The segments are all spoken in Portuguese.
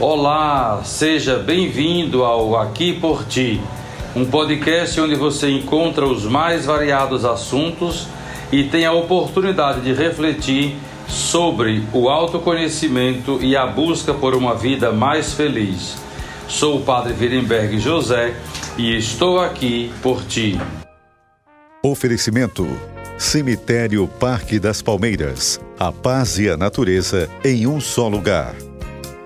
Olá, seja bem-vindo ao Aqui por Ti, um podcast onde você encontra os mais variados assuntos e tem a oportunidade de refletir sobre o autoconhecimento e a busca por uma vida mais feliz. Sou o Padre Virenberg José e estou aqui por ti. Oferecimento: Cemitério Parque das Palmeiras. A paz e a natureza em um só lugar.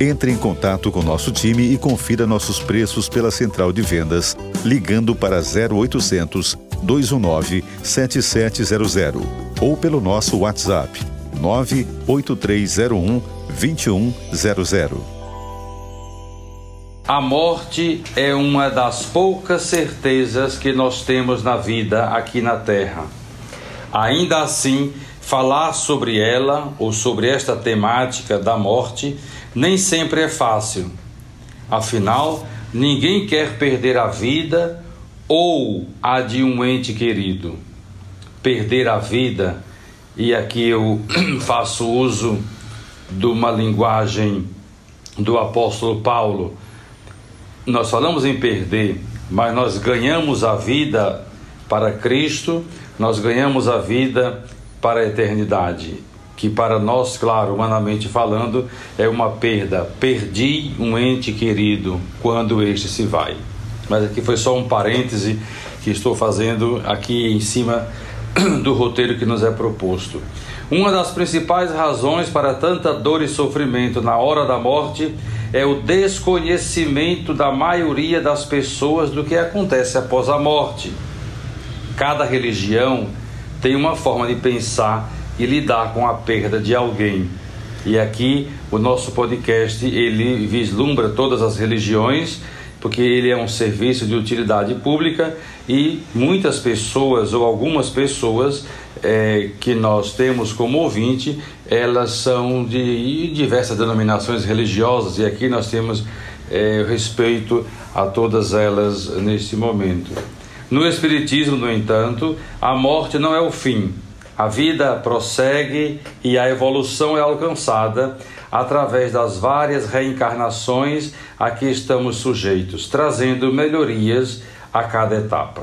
entre em contato com nosso time e confira nossos preços pela central de vendas, ligando para 0800 219 7700 ou pelo nosso WhatsApp 98301 2100. A morte é uma das poucas certezas que nós temos na vida aqui na Terra. Ainda assim, falar sobre ela ou sobre esta temática da morte nem sempre é fácil. Afinal, ninguém quer perder a vida ou a de um ente querido. Perder a vida, e aqui eu faço uso de uma linguagem do apóstolo Paulo. Nós falamos em perder, mas nós ganhamos a vida para Cristo, nós ganhamos a vida para a eternidade que para nós, claro, humanamente falando, é uma perda. Perdi um ente querido quando este se vai. Mas aqui foi só um parêntese que estou fazendo aqui em cima do roteiro que nos é proposto. Uma das principais razões para tanta dor e sofrimento na hora da morte é o desconhecimento da maioria das pessoas do que acontece após a morte. Cada religião tem uma forma de pensar e lidar com a perda de alguém. E aqui o nosso podcast ele vislumbra todas as religiões, porque ele é um serviço de utilidade pública e muitas pessoas ou algumas pessoas é, que nós temos como ouvinte, elas são de diversas denominações religiosas e aqui nós temos é, respeito a todas elas neste momento. No Espiritismo, no entanto, a morte não é o fim, a vida prossegue e a evolução é alcançada através das várias reencarnações a que estamos sujeitos, trazendo melhorias a cada etapa.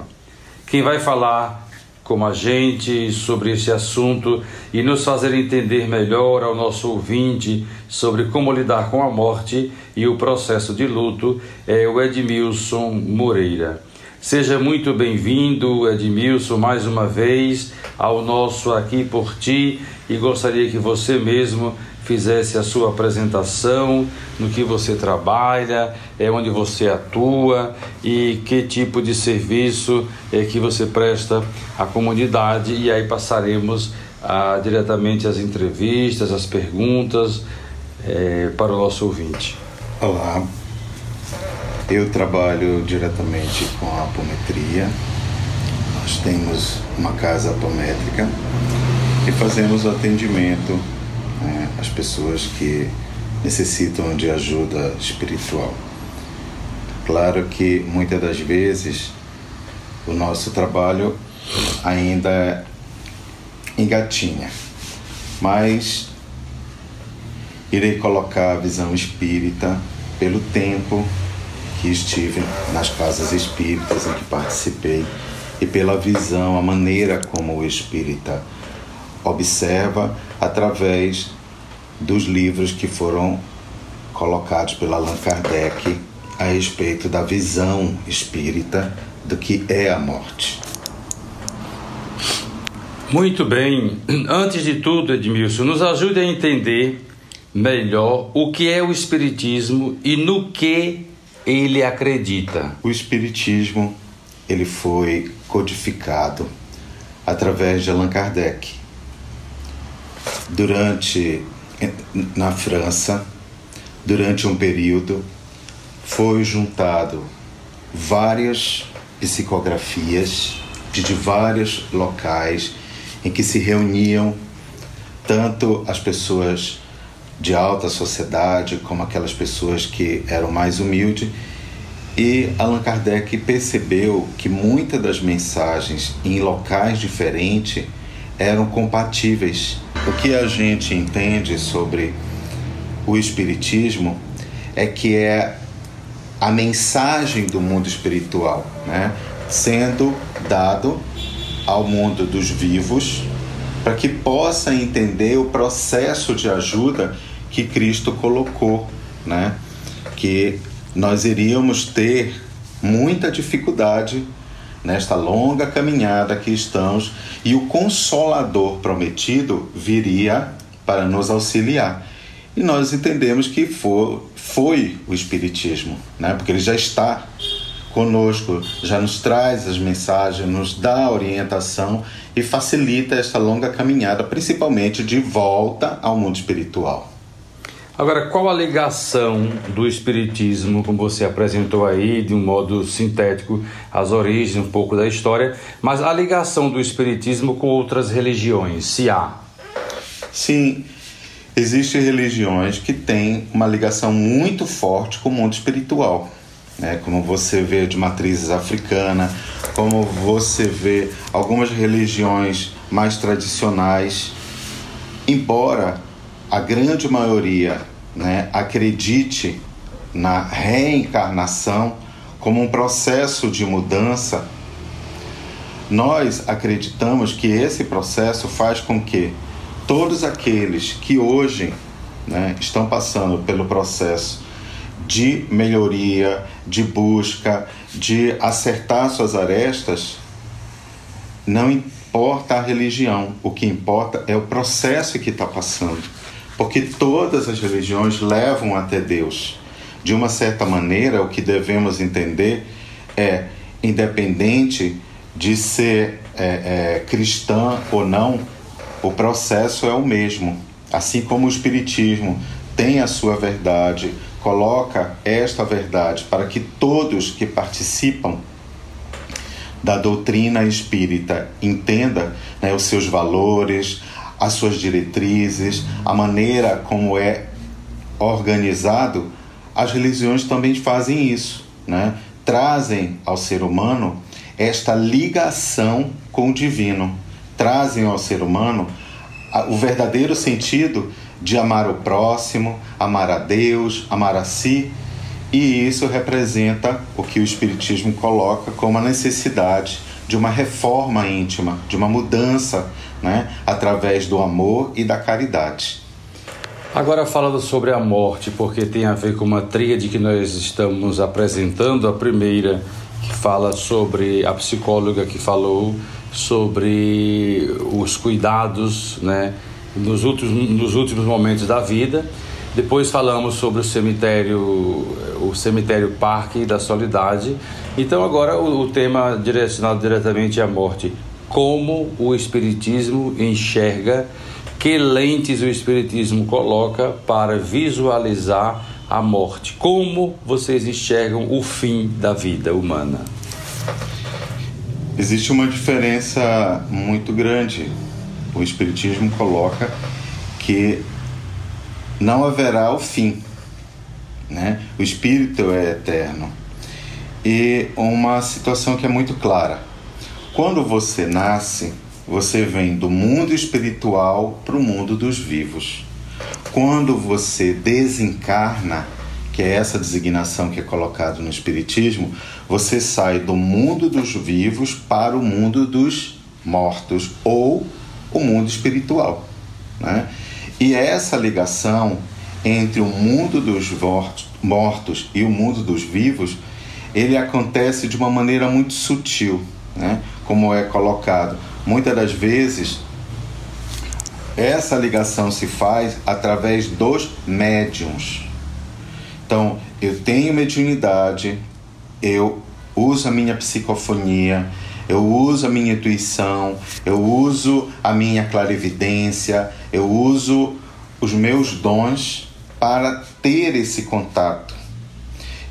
Quem vai falar com a gente sobre esse assunto e nos fazer entender melhor ao nosso ouvinte sobre como lidar com a morte e o processo de luto é o Edmilson Moreira. Seja muito bem-vindo, Edmilson, mais uma vez ao nosso Aqui por Ti e gostaria que você mesmo fizesse a sua apresentação, no que você trabalha, é onde você atua e que tipo de serviço é que você presta à comunidade e aí passaremos ah, diretamente as entrevistas, as perguntas é, para o nosso ouvinte. Olá, eu trabalho diretamente com a apometria. Nós temos uma casa apométrica e fazemos o atendimento né, às pessoas que necessitam de ajuda espiritual. Claro que muitas das vezes o nosso trabalho ainda engatinha, mas irei colocar a visão espírita pelo tempo que estive nas casas espíritas em que participei e pela visão, a maneira como o espírita observa através dos livros que foram colocados pela Allan Kardec a respeito da visão espírita do que é a morte. Muito bem. Antes de tudo, Edmilson, nos ajude a entender melhor o que é o Espiritismo e no que ele acredita. O espiritismo ele foi codificado através de Allan Kardec. Durante na França, durante um período foi juntado várias psicografias de, de vários locais em que se reuniam tanto as pessoas de alta sociedade como aquelas pessoas que eram mais humildes. E Allan Kardec percebeu que muitas das mensagens em locais diferentes eram compatíveis. O que a gente entende sobre o Espiritismo é que é a mensagem do mundo espiritual, né? sendo dado ao mundo dos vivos para que possa entender o processo de ajuda que Cristo colocou, né? Que nós iríamos ter muita dificuldade nesta longa caminhada que estamos e o consolador prometido viria para nos auxiliar. E nós entendemos que foi, foi o Espiritismo, né? porque ele já está conosco, já nos traz as mensagens, nos dá orientação e facilita esta longa caminhada, principalmente de volta ao mundo espiritual. Agora, qual a ligação do Espiritismo, como você apresentou aí, de um modo sintético, as origens, um pouco da história, mas a ligação do Espiritismo com outras religiões, se há? Sim, existem religiões que têm uma ligação muito forte com o mundo espiritual né? como você vê de matrizes africana, como você vê algumas religiões mais tradicionais, embora a grande maioria né, acredite na reencarnação como um processo de mudança, nós acreditamos que esse processo faz com que todos aqueles que hoje né, estão passando pelo processo de melhoria, de busca, de acertar suas arestas, não importa a religião, o que importa é o processo que está passando. Porque todas as religiões levam até Deus. De uma certa maneira, o que devemos entender é, independente de ser é, é, cristã ou não, o processo é o mesmo. Assim como o Espiritismo tem a sua verdade, coloca esta verdade para que todos que participam da doutrina espírita entenda né, os seus valores, as suas diretrizes, a maneira como é organizado, as religiões também fazem isso, né? trazem ao ser humano esta ligação com o divino, trazem ao ser humano o verdadeiro sentido de amar o próximo, amar a Deus, amar a si, e isso representa o que o Espiritismo coloca como a necessidade de uma reforma íntima, de uma mudança, né, através do amor e da caridade. Agora falando sobre a morte, porque tem a ver com uma tríade que nós estamos apresentando, a primeira que fala sobre a psicóloga que falou sobre os cuidados, né, nos últimos, nos últimos momentos da vida. Depois falamos sobre o cemitério, o cemitério Parque da Solidade. Então agora o, o tema direcionado diretamente à morte. Como o Espiritismo enxerga, que lentes o Espiritismo coloca para visualizar a morte? Como vocês enxergam o fim da vida humana? Existe uma diferença muito grande o Espiritismo coloca que não haverá o fim. Né? O espírito é eterno. E uma situação que é muito clara. Quando você nasce, você vem do mundo espiritual para o mundo dos vivos. Quando você desencarna, que é essa designação que é colocada no Espiritismo, você sai do mundo dos vivos para o mundo dos mortos ou o mundo espiritual. Né? E essa ligação entre o mundo dos mortos e o mundo dos vivos, ele acontece de uma maneira muito sutil, né? como é colocado. Muitas das vezes, essa ligação se faz através dos médiums. Então, eu tenho mediunidade, eu uso a minha psicofonia, eu uso a minha intuição, eu uso a minha clarividência, eu uso os meus dons para ter esse contato.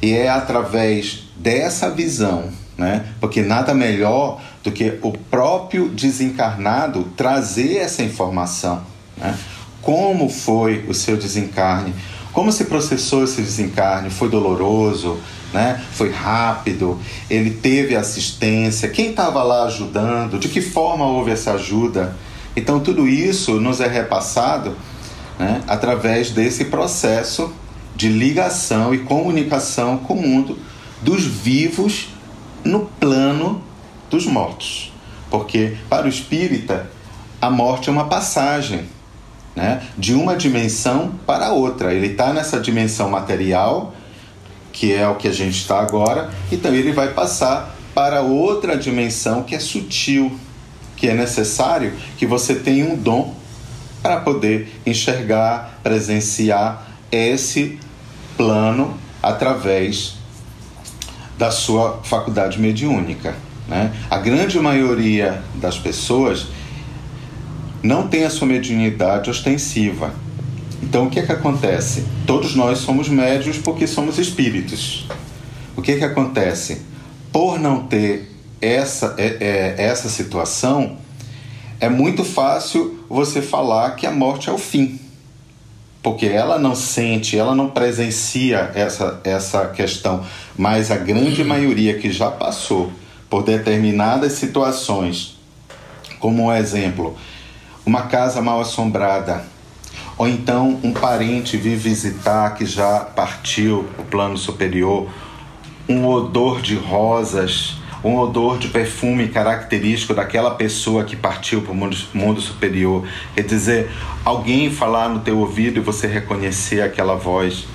E é através dessa visão, né? Porque nada melhor do que o próprio desencarnado trazer essa informação, né? Como foi o seu desencarne? Como se processou esse desencarne? Foi doloroso? Né? Foi rápido? Ele teve assistência? Quem estava lá ajudando? De que forma houve essa ajuda? Então, tudo isso nos é repassado né, através desse processo de ligação e comunicação com o mundo dos vivos no plano dos mortos. Porque, para o espírita, a morte é uma passagem né, de uma dimensão para outra. Ele está nessa dimensão material, que é o que a gente está agora, então ele vai passar para outra dimensão que é sutil, que é necessário que você tenha um dom para poder enxergar, presenciar esse plano através da sua faculdade mediúnica. Né? A grande maioria das pessoas não tem a sua mediunidade ostensiva. Então o que é que acontece? Todos nós somos médios porque somos espíritos. O que é que acontece? Por não ter essa, é, é, essa situação, é muito fácil você falar que a morte é o fim. Porque ela não sente, ela não presencia essa, essa questão. Mas a grande maioria que já passou por determinadas situações, como um exemplo, uma casa mal assombrada, ou então um parente vir visitar que já partiu o plano superior, um odor de rosas, um odor de perfume característico daquela pessoa que partiu para o mundo, mundo superior. Quer dizer, alguém falar no teu ouvido e você reconhecer aquela voz.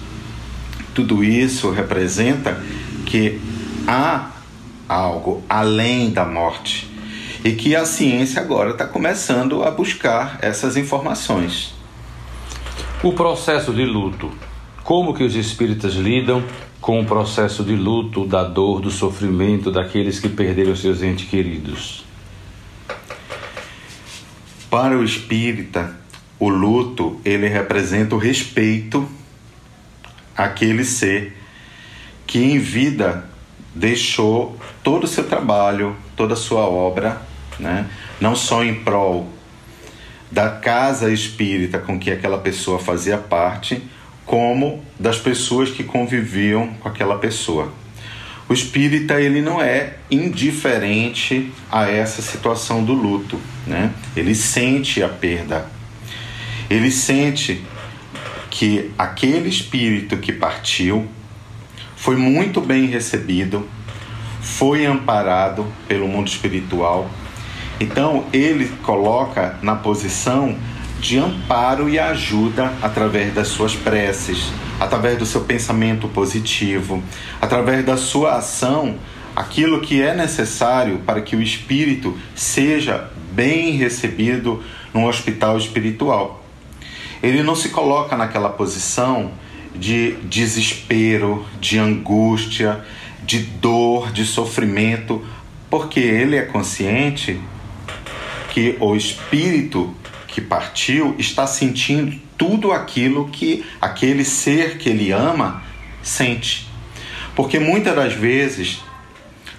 Tudo isso representa que há algo além da morte e que a ciência agora está começando a buscar essas informações. O processo de luto. Como que os espíritas lidam com o processo de luto, da dor, do sofrimento daqueles que perderam seus entes queridos? Para o espírita, o luto ele representa o respeito àquele ser que em vida deixou todo o seu trabalho, toda a sua obra né? não só em prol da casa espírita com que aquela pessoa fazia parte, como das pessoas que conviviam com aquela pessoa. O espírita ele não é indiferente a essa situação do luto, né? Ele sente a perda. Ele sente que aquele espírito que partiu foi muito bem recebido, foi amparado pelo mundo espiritual então ele coloca na posição de amparo e ajuda através das suas preces, através do seu pensamento positivo, através da sua ação, aquilo que é necessário para que o espírito seja bem recebido num hospital espiritual. Ele não se coloca naquela posição de desespero, de angústia, de dor, de sofrimento, porque ele é consciente que o espírito que partiu está sentindo tudo aquilo que aquele ser que ele ama sente. Porque muitas das vezes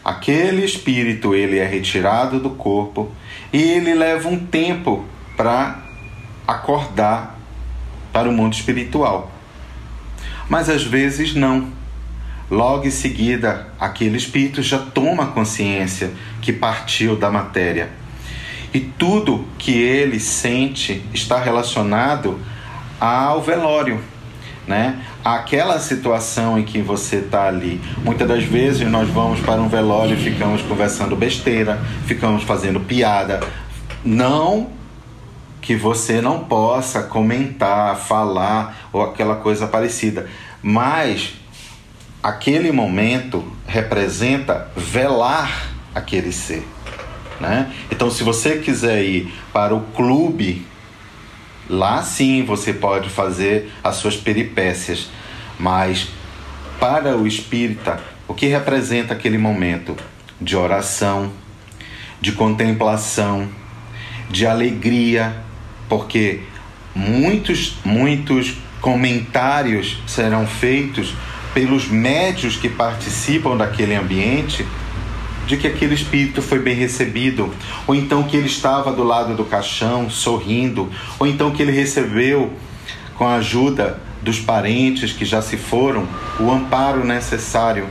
aquele espírito ele é retirado do corpo e ele leva um tempo para acordar para o mundo espiritual. Mas às vezes não. Logo em seguida, aquele espírito já toma consciência que partiu da matéria e tudo que ele sente está relacionado ao velório, né? Aquela situação em que você está ali. Muitas das vezes nós vamos para um velório e ficamos conversando besteira, ficamos fazendo piada. Não que você não possa comentar, falar ou aquela coisa parecida, mas aquele momento representa velar aquele ser. Né? Então, se você quiser ir para o clube, lá sim você pode fazer as suas peripécias, mas para o espírita, o que representa aquele momento de oração, de contemplação, de alegria, porque muitos, muitos comentários serão feitos pelos médios que participam daquele ambiente de que aquele espírito foi bem recebido, ou então que ele estava do lado do caixão sorrindo, ou então que ele recebeu com a ajuda dos parentes que já se foram o amparo necessário.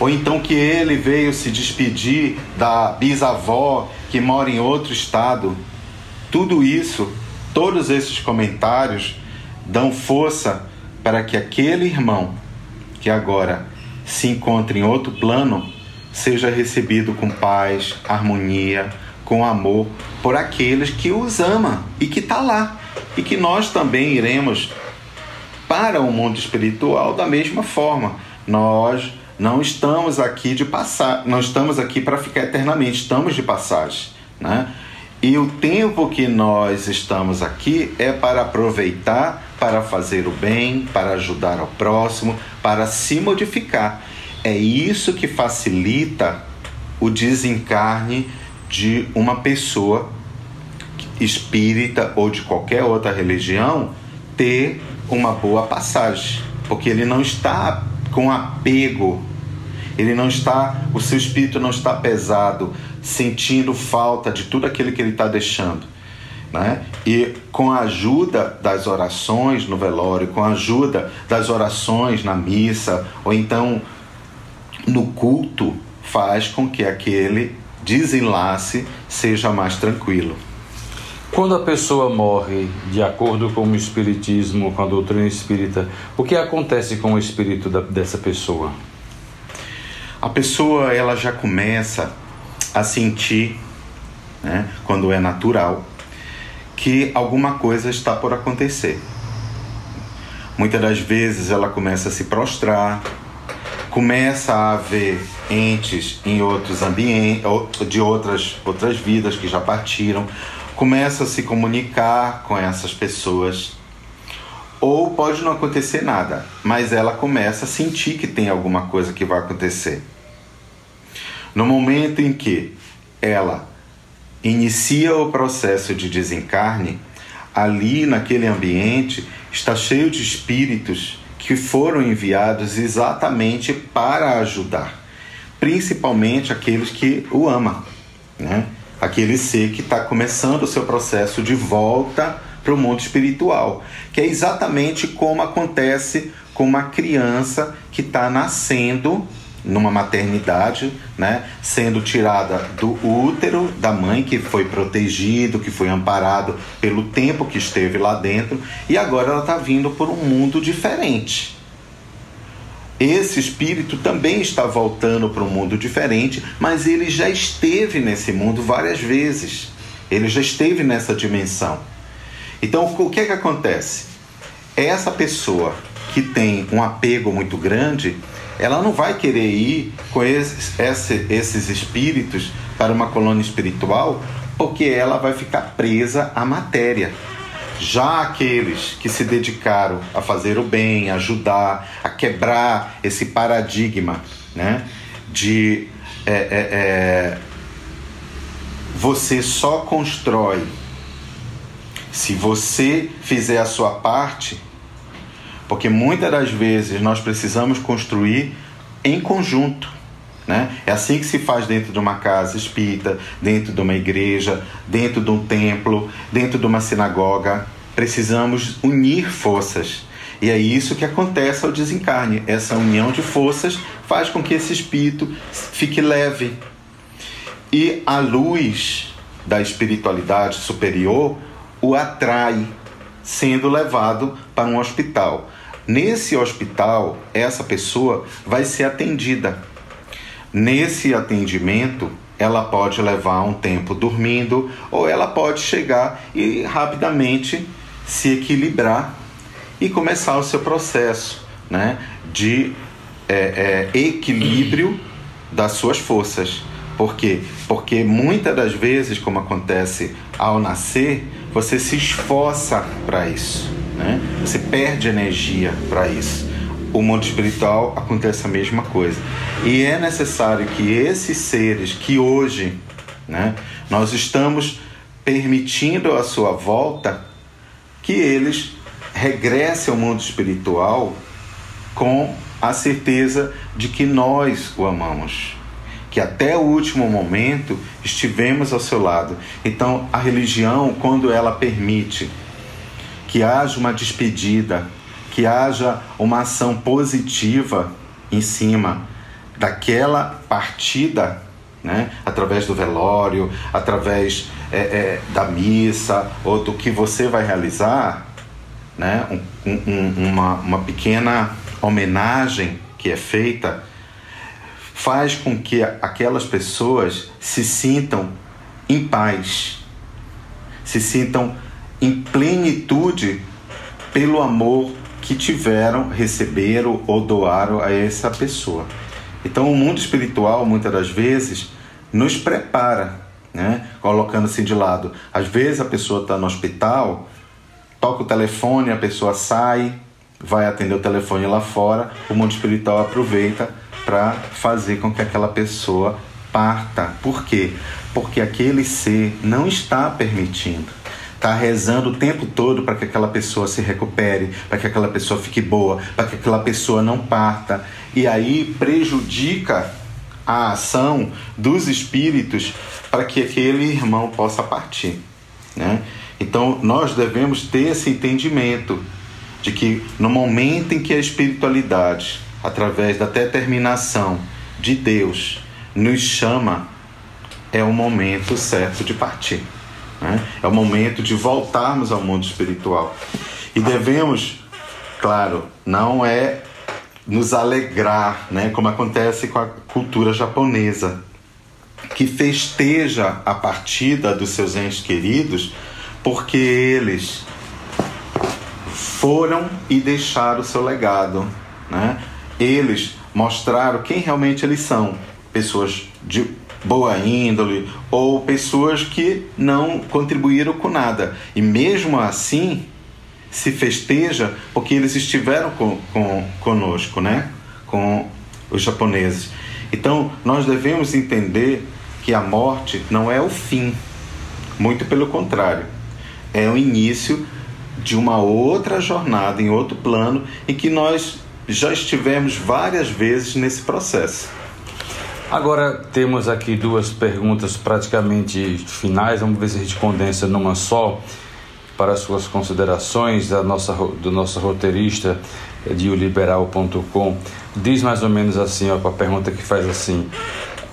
Ou então que ele veio se despedir da bisavó que mora em outro estado. Tudo isso, todos esses comentários dão força para que aquele irmão que agora se encontra em outro plano seja recebido com paz, harmonia, com amor por aqueles que os ama e que está lá e que nós também iremos para o mundo espiritual da mesma forma. Nós não estamos aqui de passar, não estamos aqui para ficar eternamente, estamos de passagem, né? E o tempo que nós estamos aqui é para aproveitar, para fazer o bem, para ajudar ao próximo, para se modificar. É isso que facilita o desencarne de uma pessoa espírita ou de qualquer outra religião ter uma boa passagem, porque ele não está com apego, ele não está, o seu espírito não está pesado, sentindo falta de tudo aquilo que ele está deixando. Né? E com a ajuda das orações no velório, com a ajuda das orações na missa, ou então no culto, faz com que aquele desenlace seja mais tranquilo. Quando a pessoa morre, de acordo com o Espiritismo, com a doutrina espírita, o que acontece com o espírito da, dessa pessoa? A pessoa ela já começa a sentir, né, quando é natural, que alguma coisa está por acontecer. Muitas das vezes ela começa a se prostrar, começa a ver entes em outros ambientes, de outras, outras vidas que já partiram, começa a se comunicar com essas pessoas. Ou pode não acontecer nada, mas ela começa a sentir que tem alguma coisa que vai acontecer. No momento em que ela inicia o processo de desencarne, ali naquele ambiente está cheio de espíritos que foram enviados exatamente para ajudar, principalmente aqueles que o amam, né? aquele ser que está começando o seu processo de volta para o mundo espiritual, que é exatamente como acontece com uma criança que está nascendo numa maternidade, né, sendo tirada do útero da mãe que foi protegido, que foi amparado pelo tempo que esteve lá dentro, e agora ela está vindo por um mundo diferente. Esse espírito também está voltando para um mundo diferente, mas ele já esteve nesse mundo várias vezes. Ele já esteve nessa dimensão. Então, o que é que acontece? Essa pessoa que tem um apego muito grande, ela não vai querer ir com esses, esses espíritos para uma colônia espiritual, porque ela vai ficar presa à matéria. Já aqueles que se dedicaram a fazer o bem, a ajudar, a quebrar esse paradigma né, de é, é, é, você só constrói se você fizer a sua parte porque muitas das vezes nós precisamos construir em conjunto. Né? É assim que se faz dentro de uma casa espírita, dentro de uma igreja, dentro de um templo, dentro de uma sinagoga. Precisamos unir forças. E é isso que acontece ao desencarne. Essa união de forças faz com que esse espírito fique leve. E a luz da espiritualidade superior o atrai, sendo levado para um hospital. Nesse hospital, essa pessoa vai ser atendida. Nesse atendimento, ela pode levar um tempo dormindo ou ela pode chegar e rapidamente se equilibrar e começar o seu processo né, de é, é, equilíbrio das suas forças. Por quê? Porque muitas das vezes, como acontece ao nascer, você se esforça para isso né? Você perde energia para isso. O mundo espiritual acontece a mesma coisa. E é necessário que esses seres que hoje, né, nós estamos permitindo a sua volta, que eles regressem ao mundo espiritual com a certeza de que nós o amamos, que até o último momento estivemos ao seu lado. Então, a religião, quando ela permite que haja uma despedida, que haja uma ação positiva em cima daquela partida, né? através do velório, através é, é, da missa ou do que você vai realizar, né? Um, um, uma, uma pequena homenagem que é feita, faz com que aquelas pessoas se sintam em paz, se sintam em plenitude pelo amor que tiveram, receberam ou doaram a essa pessoa. Então, o mundo espiritual, muitas das vezes, nos prepara, né? colocando-se de lado. Às vezes, a pessoa está no hospital, toca o telefone, a pessoa sai, vai atender o telefone lá fora, o mundo espiritual aproveita para fazer com que aquela pessoa parta. Por quê? Porque aquele ser não está permitindo. Está rezando o tempo todo para que aquela pessoa se recupere, para que aquela pessoa fique boa, para que aquela pessoa não parta. E aí prejudica a ação dos espíritos para que aquele irmão possa partir. Né? Então nós devemos ter esse entendimento de que no momento em que a espiritualidade, através da determinação de Deus, nos chama, é o momento certo de partir. Né? É o momento de voltarmos ao mundo espiritual. E devemos, claro, não é nos alegrar, né? como acontece com a cultura japonesa, que festeja a partida dos seus entes queridos porque eles foram e deixaram o seu legado. Né? Eles mostraram quem realmente eles são. Pessoas de boa índole ou pessoas que não contribuíram com nada. E mesmo assim, se festeja porque eles estiveram com, com, conosco, né? com os japoneses. Então, nós devemos entender que a morte não é o fim, muito pelo contrário, é o início de uma outra jornada, em outro plano, em que nós já estivemos várias vezes nesse processo. Agora temos aqui duas perguntas praticamente finais, vamos ver se a gente condensa numa só para as suas considerações da nossa, do nosso roteirista de oliberal.com. Diz mais ou menos assim, ó, a pergunta que faz assim: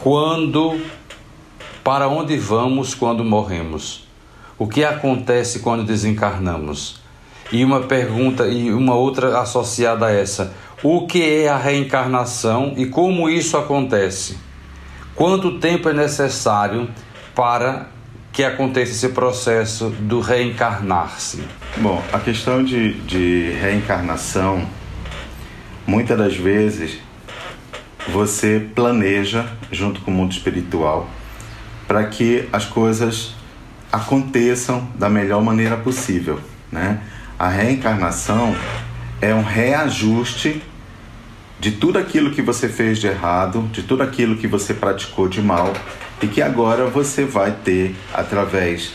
Quando, para onde vamos quando morremos? O que acontece quando desencarnamos? E uma pergunta e uma outra associada a essa: o que é a reencarnação e como isso acontece? Quanto tempo é necessário para que aconteça esse processo do reencarnar-se? Bom, a questão de, de reencarnação, muitas das vezes você planeja junto com o mundo espiritual para que as coisas aconteçam da melhor maneira possível, né? A reencarnação é um reajuste de tudo aquilo que você fez de errado, de tudo aquilo que você praticou de mal e que agora você vai ter através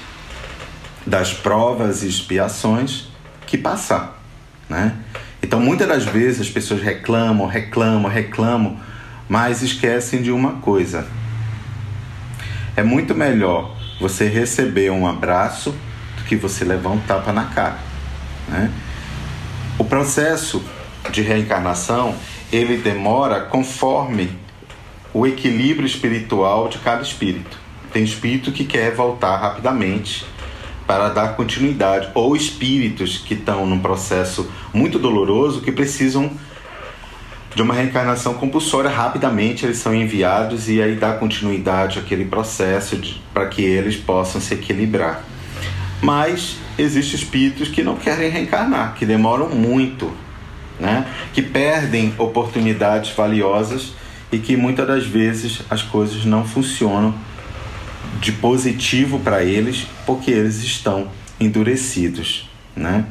das provas e expiações que passar, né? Então, muitas das vezes as pessoas reclamam, reclamam, reclamam, mas esquecem de uma coisa. É muito melhor você receber um abraço do que você levar um tapa na cara. Né? O processo de reencarnação ele demora conforme o equilíbrio espiritual de cada espírito. Tem espírito que quer voltar rapidamente para dar continuidade, ou espíritos que estão num processo muito doloroso que precisam de uma reencarnação compulsória rapidamente eles são enviados e aí dá continuidade àquele processo para que eles possam se equilibrar. Mas existem espíritos que não querem reencarnar, que demoram muito, né? que perdem oportunidades valiosas e que muitas das vezes as coisas não funcionam de positivo para eles porque eles estão endurecidos. Né?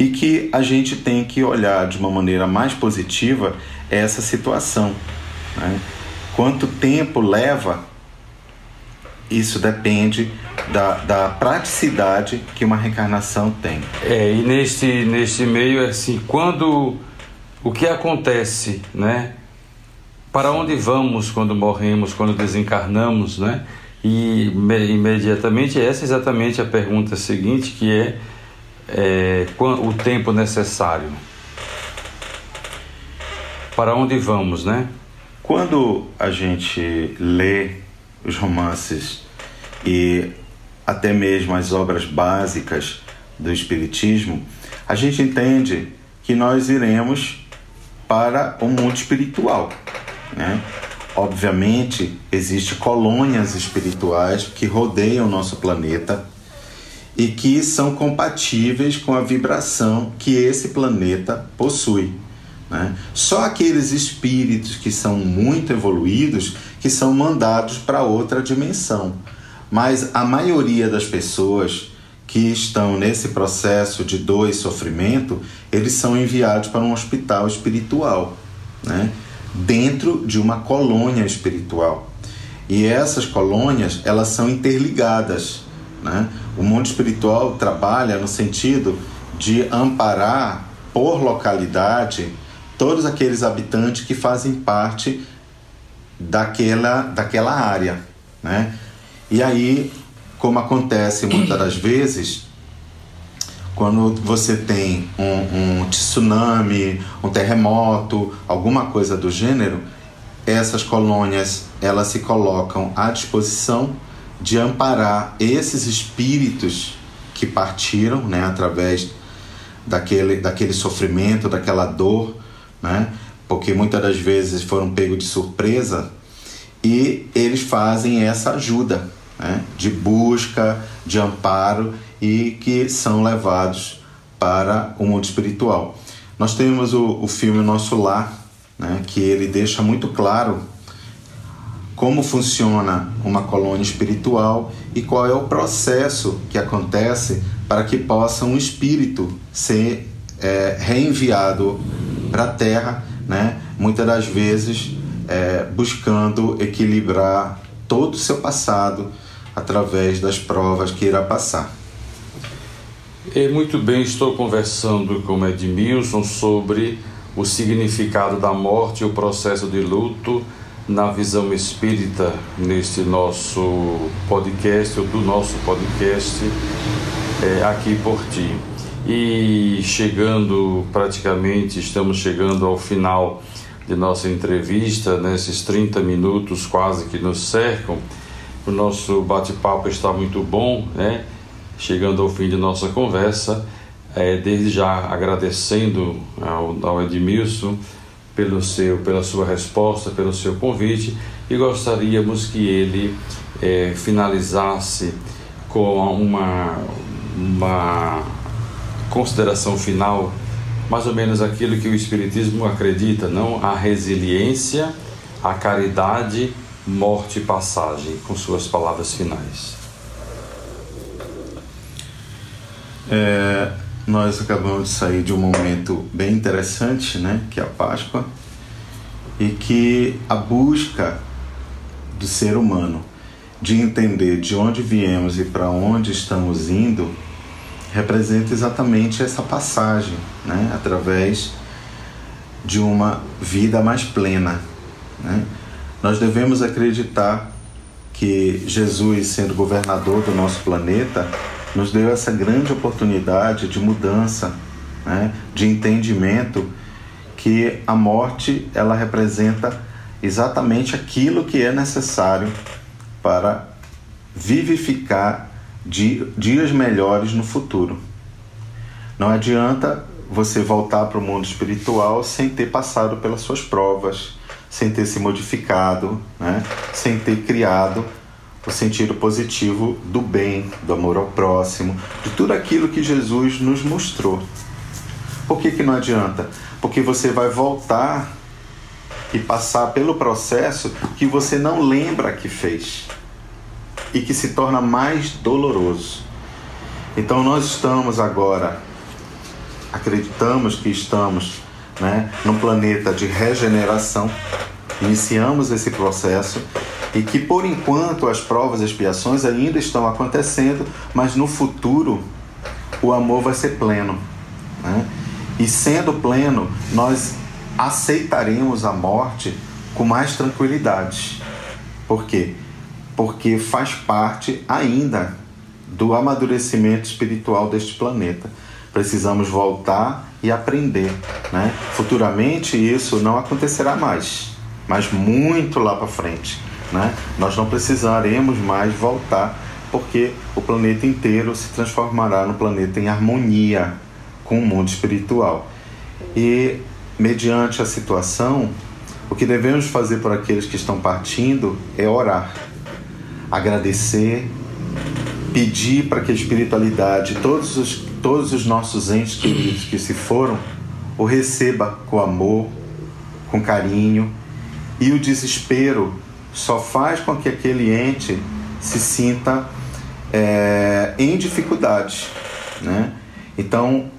e que a gente tem que olhar de uma maneira mais positiva essa situação. Né? Quanto tempo leva, isso depende da, da praticidade que uma reencarnação tem. É, e nesse, nesse meio, assim, quando o que acontece, né? Para onde vamos quando morremos, quando desencarnamos, né? E imediatamente essa é exatamente a pergunta seguinte, que é, é o tempo necessário. Para onde vamos, né? Quando a gente lê os romances e até mesmo as obras básicas do Espiritismo, a gente entende que nós iremos para o mundo espiritual. Né? Obviamente, existem colônias espirituais que rodeiam o nosso planeta e que são compatíveis com a vibração que esse planeta possui. Né? Só aqueles espíritos que são muito evoluídos que são mandados para outra dimensão. Mas a maioria das pessoas que estão nesse processo de dor e sofrimento, eles são enviados para um hospital espiritual, né? dentro de uma colônia espiritual. E essas colônias, elas são interligadas. Né? O mundo espiritual trabalha no sentido de amparar por localidade todos aqueles habitantes que fazem parte daquela, daquela área. Né? E aí, como acontece muitas das vezes, quando você tem um, um tsunami, um terremoto, alguma coisa do gênero, essas colônias elas se colocam à disposição de amparar esses espíritos que partiram, né, através daquele, daquele sofrimento, daquela dor, né? Porque muitas das vezes foram pegos de surpresa e eles fazem essa ajuda, né? De busca, de amparo e que são levados para o mundo espiritual. Nós temos o, o filme Nosso Lar, né? Que ele deixa muito claro como funciona uma colônia espiritual e qual é o processo que acontece para que possa um espírito ser é, reenviado para a Terra, né? muitas das vezes é, buscando equilibrar todo o seu passado através das provas que irá passar. E muito bem, estou conversando com Edmilson sobre o significado da morte e o processo de luto na visão espírita neste nosso podcast, ou do nosso podcast é, aqui por ti. E chegando praticamente, estamos chegando ao final de nossa entrevista, nesses 30 minutos quase que nos cercam. O nosso bate-papo está muito bom, né? Chegando ao fim de nossa conversa, é, desde já agradecendo ao, ao Edmilson pelo seu, pela sua resposta, pelo seu convite e gostaríamos que ele é, finalizasse com uma, uma consideração final, mais ou menos aquilo que o Espiritismo acredita, não? A resiliência, a caridade, morte e passagem, com suas palavras finais. É, nós acabamos de sair de um momento bem interessante, né, que é a Páscoa, e que a busca do ser humano de entender de onde viemos e para onde estamos indo representa exatamente essa passagem, né? através de uma vida mais plena. Né? Nós devemos acreditar que Jesus, sendo governador do nosso planeta, nos deu essa grande oportunidade de mudança, né? de entendimento que a morte ela representa exatamente aquilo que é necessário para vivificar dias melhores no futuro. Não adianta você voltar para o mundo espiritual sem ter passado pelas suas provas, sem ter se modificado, né? sem ter criado o sentido positivo do bem, do amor ao próximo, de tudo aquilo que Jesus nos mostrou. Por que, que não adianta? Porque você vai voltar e passar pelo processo que você não lembra que fez e que se torna mais doloroso. Então nós estamos agora, acreditamos que estamos né, num planeta de regeneração, iniciamos esse processo e que por enquanto as provas e expiações ainda estão acontecendo, mas no futuro o amor vai ser pleno. Né? E sendo pleno, nós aceitaremos a morte com mais tranquilidade. Por quê? Porque faz parte ainda do amadurecimento espiritual deste planeta. Precisamos voltar e aprender. Né? Futuramente isso não acontecerá mais, mas muito lá para frente. Né? Nós não precisaremos mais voltar, porque o planeta inteiro se transformará no planeta em harmonia com o mundo espiritual. E, mediante a situação, o que devemos fazer por aqueles que estão partindo é orar, agradecer, pedir para que a espiritualidade, todos os, todos os nossos entes queridos que se foram, o receba com amor, com carinho, e o desespero só faz com que aquele ente se sinta é, em dificuldade, né? Então,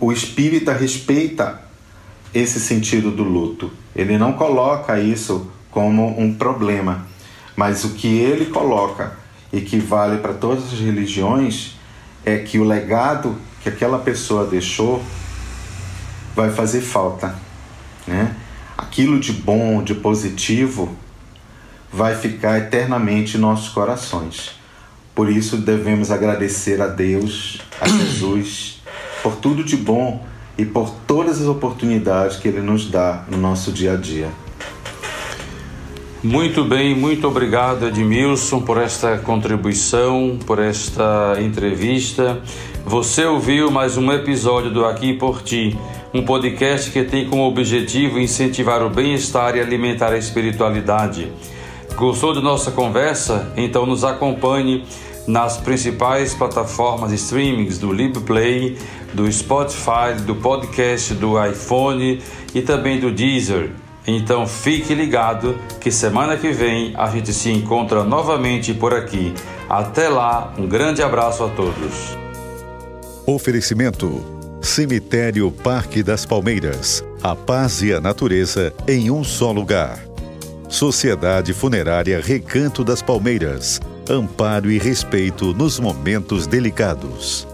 o espírita respeita esse sentido do luto. Ele não coloca isso como um problema, mas o que ele coloca e que vale para todas as religiões é que o legado que aquela pessoa deixou vai fazer falta, né? Aquilo de bom, de positivo, vai ficar eternamente em nossos corações. Por isso devemos agradecer a Deus, a Jesus, por tudo de bom e por todas as oportunidades que Ele nos dá no nosso dia a dia. Muito bem, muito obrigado Edmilson por esta contribuição, por esta entrevista. Você ouviu mais um episódio do Aqui por Ti, um podcast que tem como objetivo incentivar o bem-estar e alimentar a espiritualidade. Gostou de nossa conversa? Então nos acompanhe nas principais plataformas de streamings do LibPlay, do Spotify, do podcast do iPhone e também do Deezer. Então fique ligado que semana que vem a gente se encontra novamente por aqui. Até lá, um grande abraço a todos. Oferecimento: Cemitério Parque das Palmeiras. A paz e a natureza em um só lugar. Sociedade Funerária Recanto das Palmeiras. Amparo e respeito nos momentos delicados.